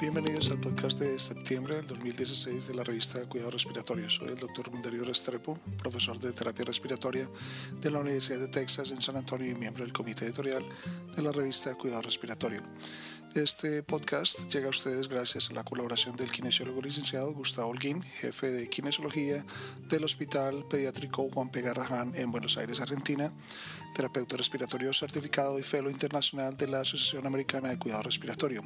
Bienvenidos al podcast de septiembre del 2016 de la revista Cuidado Respiratorio. Soy el doctor Darío Restrepo, profesor de terapia respiratoria de la Universidad de Texas en San Antonio y miembro del comité editorial de la revista Cuidado Respiratorio. Este podcast llega a ustedes gracias a la colaboración del kinesiólogo licenciado Gustavo Holguín, jefe de kinesiología del Hospital Pediátrico Juan P. Garrahan en Buenos Aires, Argentina, terapeuta respiratorio certificado y fellow internacional de la Asociación Americana de Cuidado Respiratorio.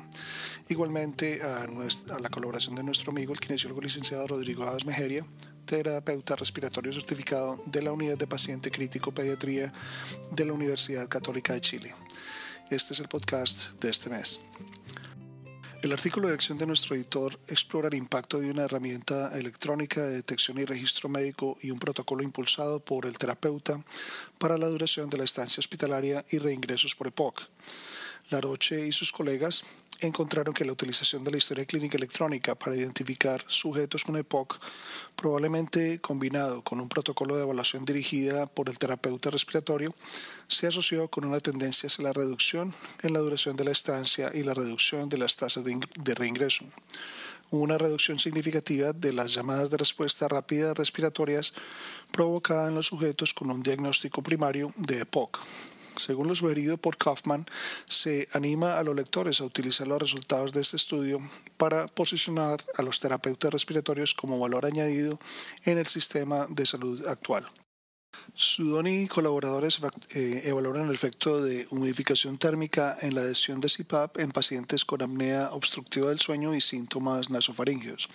Igualmente a, la colaboración de nuestro amigo el kinesiólogo licenciado Rodrigo Adas Mejeria, terapeuta respiratorio certificado de la Unidad de Paciente Crítico Pediatría de la Universidad Católica de Chile. Este es el podcast de este mes. El artículo de acción de nuestro editor explora el impacto de una herramienta electrónica de detección y registro médico y un protocolo impulsado por el terapeuta para la duración de la estancia hospitalaria y reingresos por EPOC. Laroche y sus colegas encontraron que la utilización de la historia clínica electrónica para identificar sujetos con EPOC, probablemente combinado con un protocolo de evaluación dirigida por el terapeuta respiratorio, se asoció con una tendencia hacia la reducción en la duración de la estancia y la reducción de las tasas de, reingreso una reducción significativa de las llamadas de respuesta rápida respiratorias provocada en los sujetos con un diagnóstico primario de EPOC. Según lo sugerido por Kaufman, se anima a los lectores a utilizar los resultados de este estudio para posicionar a los terapeutas respiratorios como valor añadido en el sistema de salud actual. Sudoni y colaboradores eh, evaluaron el efecto de humidificación térmica en la adhesión de CPAP en pacientes con apnea obstructiva del sueño y síntomas nasofaringeos.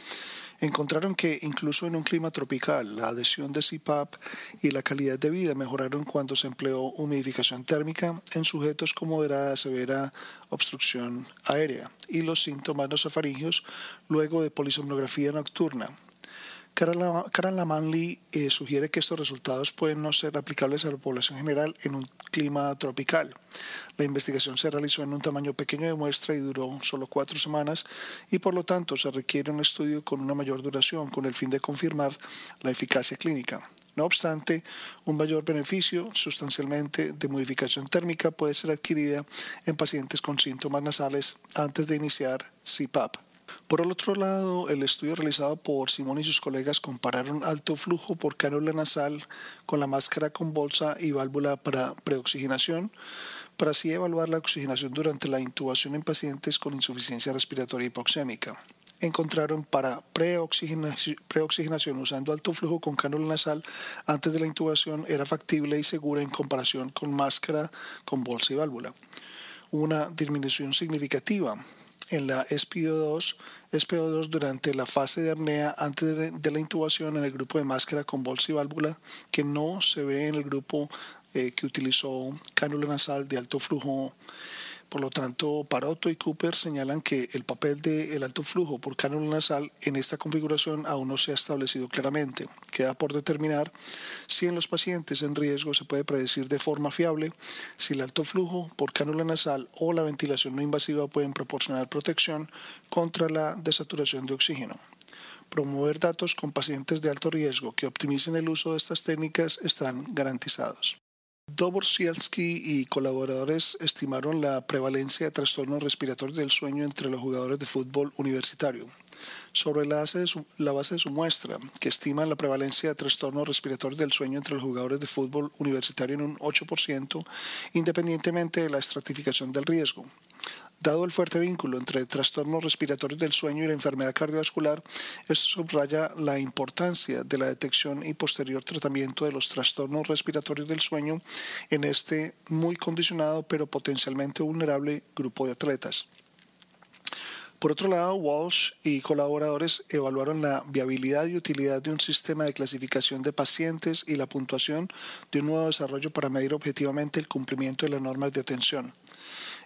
Encontraron que incluso en un clima tropical, la adhesión de CPAP y la calidad de vida mejoraron cuando se empleó humidificación térmica en sujetos con moderada a severa obstrucción aérea y los síntomas nasofaringeos luego de polisomnografía nocturna Karen Lamanli eh, sugiere que estos resultados pueden no ser aplicables a la población general en un clima tropical. La investigación se realizó en un tamaño pequeño de muestra y duró solo cuatro semanas y por lo tanto se requiere un estudio con una mayor duración con el fin de confirmar la eficacia clínica. No obstante, un mayor beneficio sustancialmente de modificación térmica puede ser adquirida en pacientes con síntomas nasales antes de iniciar CPAP. Por el otro lado, el estudio realizado por Simón y sus colegas compararon alto flujo por cánula nasal con la máscara con bolsa y válvula para preoxigenación, para así evaluar la oxigenación durante la intubación en pacientes con insuficiencia respiratoria hipoxémica. Encontraron para preoxigenación, usando alto flujo con cánula nasal antes de la intubación era factible y segura en comparación con máscara con bolsa y válvula. Una disminución significativa en la SPO2, SPO2 durante la fase de apnea antes de, la intubación en el grupo de máscara con bolsa y válvula que no se ve en el grupo eh, que utilizó cánula nasal de alto flujo por lo tanto, Parotto y Cooper señalan que el papel del alto flujo por cánula nasal en esta configuración aún no se ha establecido claramente. Queda por determinar si en los pacientes en riesgo se puede predecir de forma fiable si el alto flujo por cánula nasal o la ventilación no invasiva pueden proporcionar protección contra la desaturación de oxígeno promover datos con pacientes de alto riesgo que optimicen el uso de estas técnicas están garantizados. Doborsielski y colaboradores estimaron la prevalencia de trastornos respiratorios del sueño entre los jugadores de fútbol universitario. Sobre la base, de su, muestra, que estima la prevalencia de trastornos respiratorios del sueño entre los jugadores de fútbol universitario en un 8%, independientemente de la estratificación del riesgo. Dado el fuerte vínculo entre trastornos respiratorios del sueño y la enfermedad cardiovascular, esto subraya la importancia de la detección y posterior tratamiento de los trastornos respiratorios del sueño en este muy condicionado pero potencialmente vulnerable grupo de atletas. Por otro lado, Walsh y colaboradores evaluaron la viabilidad y utilidad de un sistema de clasificación de pacientes y la puntuación de un nuevo desarrollo para medir objetivamente el cumplimiento de las normas de atención.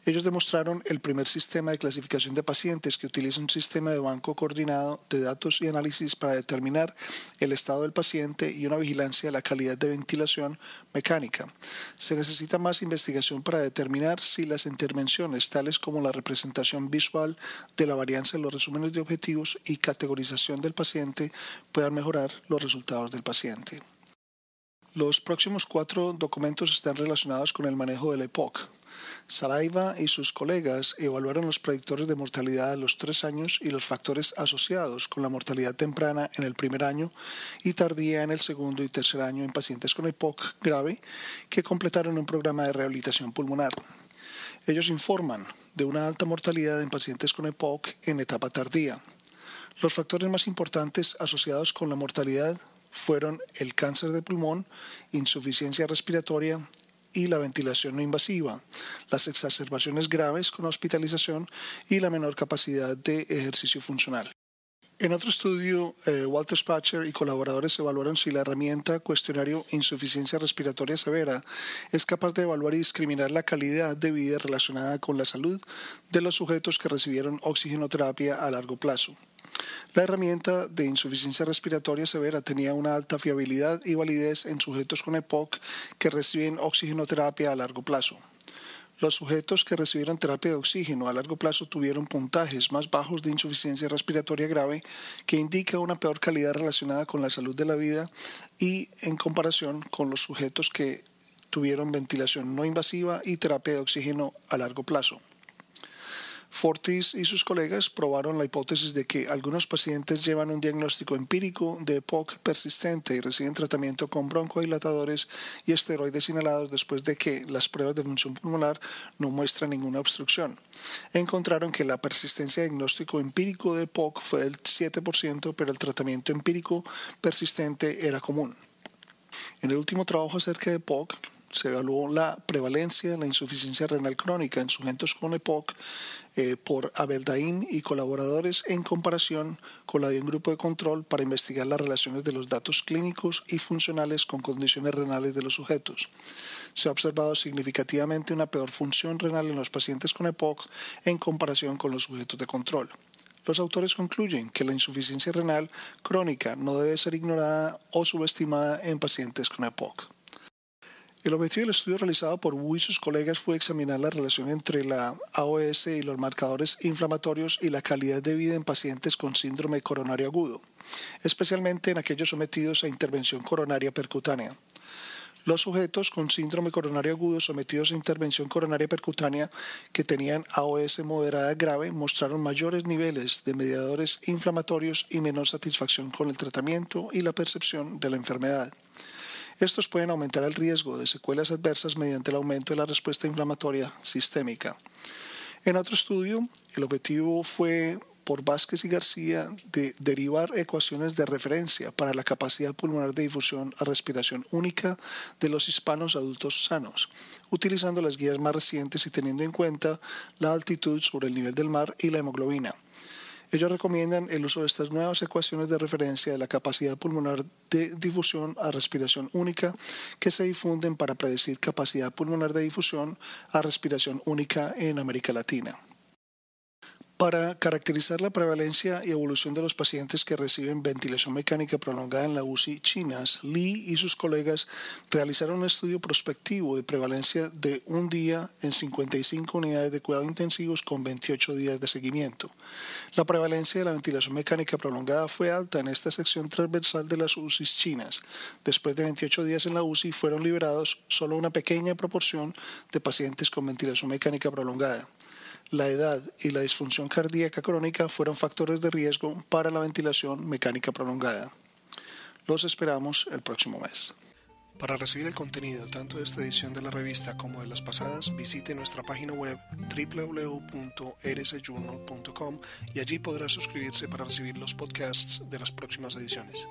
Ellos demostraron el primer sistema de clasificación de pacientes que utiliza un sistema de banco coordinado de datos y análisis para determinar el estado del paciente y una vigilancia de la calidad de ventilación mecánica. Se necesita más investigación para determinar si las intervenciones, tales como la representación visual la varianza en los resúmenes de objetivos y categorización del paciente, puedan mejorar los resultados del paciente. Los próximos cuatro documentos están relacionados con el manejo del EPOC. Saraiva y sus colegas evaluaron los predictores de mortalidad a los tres años y los factores asociados con la mortalidad temprana en el primer año y tardía en el segundo y tercer año en pacientes con EPOC grave que completaron un programa de rehabilitación pulmonar. Ellos informan de una alta mortalidad en pacientes con EPOC en etapa tardía. Los factores más importantes asociados con la mortalidad fueron el cáncer de pulmón, insuficiencia respiratoria y la ventilación no invasiva, las exacerbaciones graves con hospitalización y la menor capacidad de ejercicio funcional. En otro estudio, eh, Walter Spacher y colaboradores evaluaron si la herramienta cuestionario insuficiencia respiratoria severa es capaz de evaluar y discriminar la calidad de vida relacionada con la salud de los sujetos que recibieron oxigenoterapia a largo plazo. La herramienta de insuficiencia respiratoria severa tenía una alta fiabilidad y validez en sujetos con EPOC que reciben oxigenoterapia a largo plazo. Los sujetos que recibieron terapia de oxígeno a largo plazo tuvieron puntajes más bajos de insuficiencia respiratoria grave, que indica una peor calidad relacionada con la salud de la vida y en comparación con los sujetos que tuvieron ventilación no invasiva y terapia de oxígeno a largo plazo. Fortis y sus colegas probaron la hipótesis de que algunos pacientes llevan un diagnóstico empírico de EPOC persistente y reciben tratamiento con broncodilatadores y esteroides inhalados después de que las pruebas de función pulmonar no muestran ninguna obstrucción. Encontraron que la persistencia de diagnóstico empírico de EPOC fue del 7%, pero el tratamiento empírico persistente era común. En el último trabajo acerca de EPOC, se evaluó la prevalencia de la insuficiencia renal crónica en sujetos con EPOC eh, por Abeldaim y colaboradores en comparación con la de un grupo de control para investigar las relaciones de los datos clínicos y funcionales con condiciones renales de los sujetos. Se ha observado significativamente una peor función renal en los pacientes con EPOC en comparación con los sujetos de control. Los autores concluyen que la insuficiencia renal crónica no debe ser ignorada o subestimada en pacientes con EPOC. El objetivo del estudio realizado por Wu y sus colegas fue examinar la relación entre la AOS y los marcadores inflamatorios y la calidad de vida en pacientes con síndrome coronario agudo, especialmente en aquellos sometidos a intervención coronaria percutánea. Los sujetos con síndrome coronario agudo sometidos a intervención coronaria percutánea que tenían AOS moderada grave mostraron mayores niveles de mediadores inflamatorios y menor satisfacción con el tratamiento y la percepción de la enfermedad. Estos pueden aumentar el riesgo de secuelas adversas mediante el aumento de la respuesta inflamatoria sistémica. En otro estudio, el objetivo fue por Vázquez y García de derivar ecuaciones de referencia para la capacidad pulmonar de difusión a respiración única de los hispanos adultos sanos, utilizando las guías más recientes y teniendo en cuenta la altitud sobre el nivel del mar y la hemoglobina. Ellos recomiendan el uso de estas nuevas ecuaciones de referencia de la capacidad pulmonar de difusión a respiración única que se difunden para predecir capacidad pulmonar de difusión a respiración única en América Latina. Para caracterizar la prevalencia y evolución de los pacientes que reciben ventilación mecánica prolongada en la UCI chinas, Lee y sus colegas realizaron un estudio prospectivo de prevalencia de un día en 55 unidades de cuidado intensivos con 28 días de seguimiento. La prevalencia de la ventilación mecánica prolongada fue alta en esta sección transversal de las UCI chinas. Después de 28 días en la UCI fueron liberados solo una pequeña proporción de pacientes con ventilación mecánica prolongada la edad y la disfunción cardíaca crónica fueron factores de riesgo para la ventilación mecánica prolongada. Los esperamos el próximo mes. Para recibir el contenido tanto de esta edición de la revista como de las pasadas, visite nuestra página web www.rsjournal.com y allí podrá suscribirse para recibir los podcasts de las próximas ediciones.